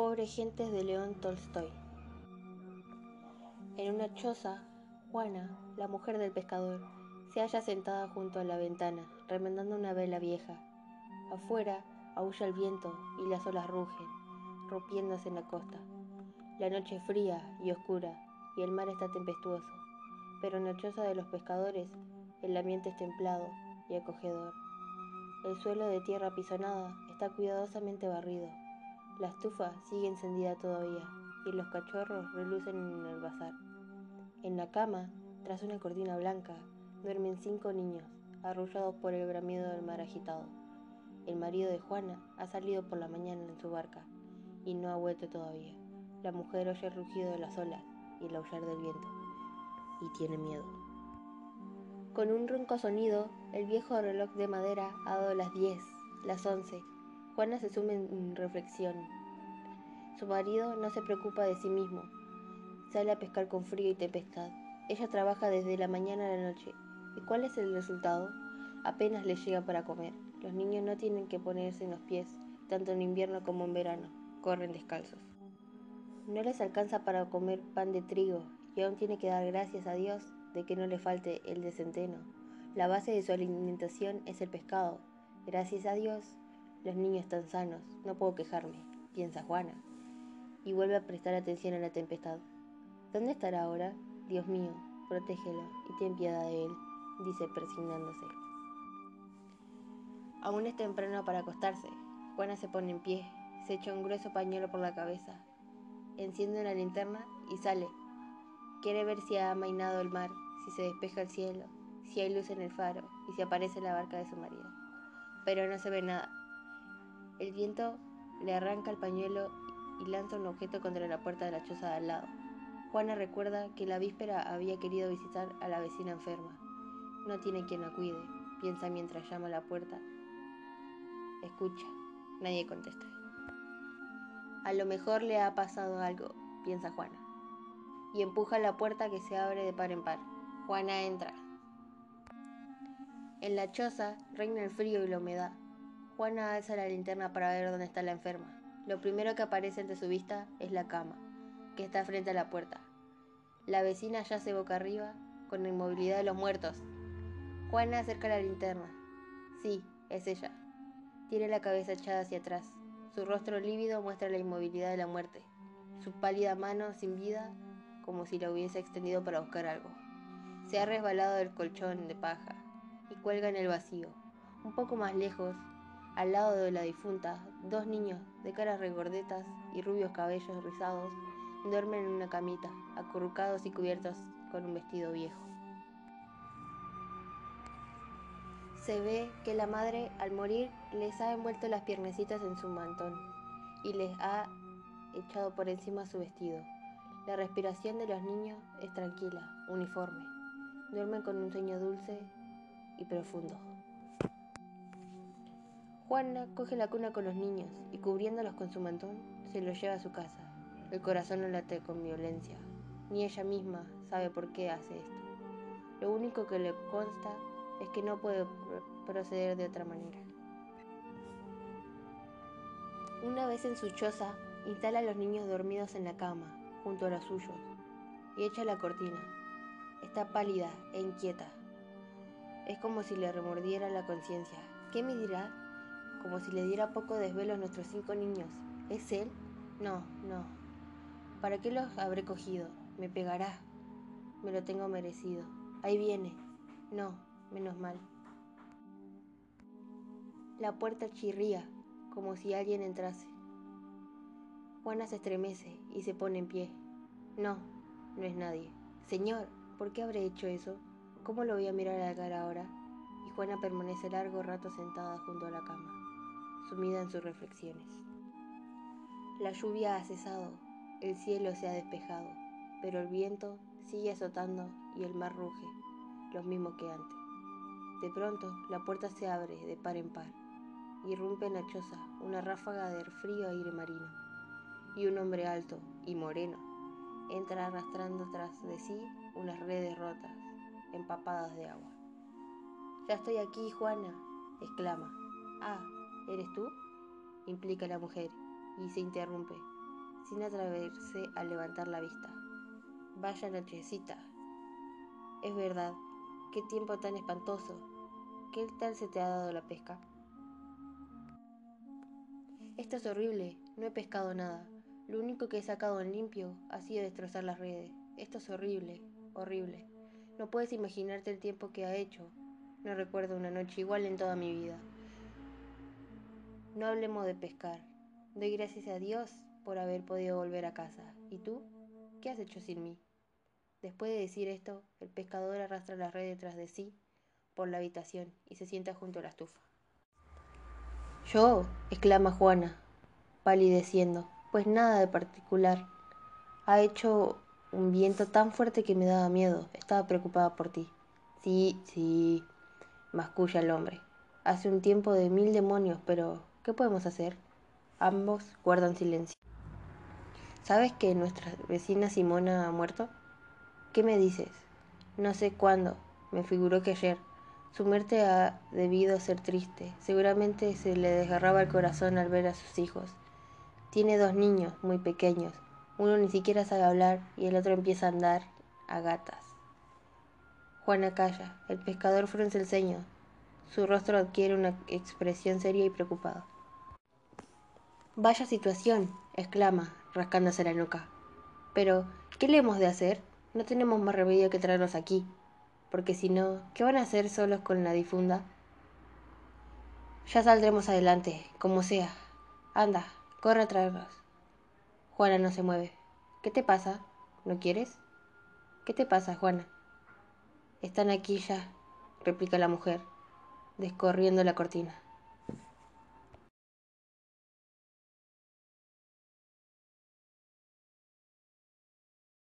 Pobre gentes de León Tolstoy. En una choza, Juana, la mujer del pescador, se halla sentada junto a la ventana, remendando una vela vieja. Afuera aúlla el viento y las olas rugen, rompiéndose en la costa. La noche es fría y oscura y el mar está tempestuoso, pero en la choza de los pescadores el ambiente es templado y acogedor. El suelo de tierra pisonada está cuidadosamente barrido la estufa sigue encendida todavía y los cachorros relucen en el bazar. En la cama, tras una cortina blanca, duermen cinco niños, arrullados por el bramido del mar agitado. El marido de Juana ha salido por la mañana en su barca y no ha vuelto todavía. La mujer oye el rugido de las olas y el aullar del viento y tiene miedo. Con un ronco sonido, el viejo reloj de madera ha dado las diez, las once, Juana se sume en reflexión. Su marido no se preocupa de sí mismo. Sale a pescar con frío y tempestad. Ella trabaja desde la mañana a la noche. ¿Y cuál es el resultado? Apenas le llega para comer. Los niños no tienen que ponerse en los pies, tanto en invierno como en verano. Corren descalzos. No les alcanza para comer pan de trigo y aún tiene que dar gracias a Dios de que no le falte el de centeno. La base de su alimentación es el pescado. Gracias a Dios los niños están sanos, no puedo quejarme, piensa Juana, y vuelve a prestar atención a la tempestad. ¿Dónde estará ahora? Dios mío, protégelo y ten piedad de él, dice persignándose. Aún es temprano para acostarse. Juana se pone en pie, se echa un grueso pañuelo por la cabeza, enciende una linterna y sale. Quiere ver si ha amainado el mar, si se despeja el cielo, si hay luz en el faro y si aparece la barca de su marido. Pero no se ve nada. El viento le arranca el pañuelo y lanza un objeto contra la puerta de la choza de al lado. Juana recuerda que la víspera había querido visitar a la vecina enferma. No tiene quien la cuide, piensa mientras llama a la puerta. Escucha, nadie contesta. A lo mejor le ha pasado algo, piensa Juana, y empuja la puerta que se abre de par en par. Juana entra. En la choza reina el frío y la humedad. Juana alza la linterna para ver dónde está la enferma. Lo primero que aparece ante su vista es la cama, que está frente a la puerta. La vecina yace boca arriba, con la inmovilidad de los muertos. Juana acerca la linterna. Sí, es ella. Tiene la cabeza echada hacia atrás. Su rostro lívido muestra la inmovilidad de la muerte. Su pálida mano sin vida, como si la hubiese extendido para buscar algo. Se ha resbalado del colchón de paja y cuelga en el vacío. Un poco más lejos, al lado de la difunta, dos niños de caras regordetas y rubios cabellos rizados duermen en una camita, acurrucados y cubiertos con un vestido viejo. Se ve que la madre, al morir, les ha envuelto las piernecitas en su mantón y les ha echado por encima su vestido. La respiración de los niños es tranquila, uniforme. Duermen con un sueño dulce y profundo. Juana coge la cuna con los niños y cubriéndolos con su mantón, se los lleva a su casa. El corazón no late con violencia, ni ella misma sabe por qué hace esto. Lo único que le consta es que no puede proceder de otra manera. Una vez en su choza, instala a los niños dormidos en la cama, junto a los suyos, y echa la cortina. Está pálida e inquieta. Es como si le remordiera la conciencia. ¿Qué me dirá como si le diera poco desvelo a nuestros cinco niños. ¿Es él? No, no. ¿Para qué los habré cogido? Me pegará. Me lo tengo merecido. Ahí viene. No, menos mal. La puerta chirría, como si alguien entrase. Juana se estremece y se pone en pie. No, no es nadie. Señor, ¿por qué habré hecho eso? ¿Cómo lo voy a mirar a la cara ahora? Y Juana permanece largo rato sentada junto a la cama sumida en sus reflexiones. La lluvia ha cesado, el cielo se ha despejado, pero el viento sigue azotando y el mar ruge, lo mismo que antes. De pronto, la puerta se abre de par en par, y irrumpe en la choza una ráfaga de frío aire marino, y un hombre alto y moreno entra arrastrando tras de sí unas redes rotas, empapadas de agua. Ya estoy aquí, Juana, exclama. Ah, ¿Eres tú? implica la mujer, y se interrumpe. sin atreverse a levantar la vista. Vaya nochecita. Es verdad, qué tiempo tan espantoso. ¿Qué tal se te ha dado la pesca? Esto es horrible, no he pescado nada. Lo único que he sacado en limpio ha sido destrozar las redes. Esto es horrible, horrible. No puedes imaginarte el tiempo que ha hecho. No recuerdo una noche igual en toda mi vida. No hablemos de pescar. Doy gracias a Dios por haber podido volver a casa. ¿Y tú? ¿Qué has hecho sin mí? Después de decir esto, el pescador arrastra la red detrás de sí por la habitación y se sienta junto a la estufa. Yo, exclama Juana, palideciendo, pues nada de particular. Ha hecho un viento tan fuerte que me daba miedo. Estaba preocupada por ti. Sí, sí, masculla el hombre. Hace un tiempo de mil demonios, pero ¿qué podemos hacer? Ambos guardan silencio. ¿Sabes que nuestra vecina Simona ha muerto? ¿Qué me dices? No sé cuándo. Me figuró que ayer. Su muerte ha debido ser triste. Seguramente se le desgarraba el corazón al ver a sus hijos. Tiene dos niños muy pequeños. Uno ni siquiera sabe hablar y el otro empieza a andar a gatas. Juana calla. El pescador frunce el ceño. Su rostro adquiere una expresión seria y preocupada. Vaya situación, exclama, rascándose la nuca. Pero, ¿qué le hemos de hacer? No tenemos más remedio que traerlos aquí porque si no, ¿qué van a hacer solos con la difunda? Ya saldremos adelante, como sea. Anda, corre a traerlos. Juana no se mueve. ¿Qué te pasa? ¿No quieres? ¿Qué te pasa, Juana? Están aquí ya, replica la mujer, descorriendo la cortina.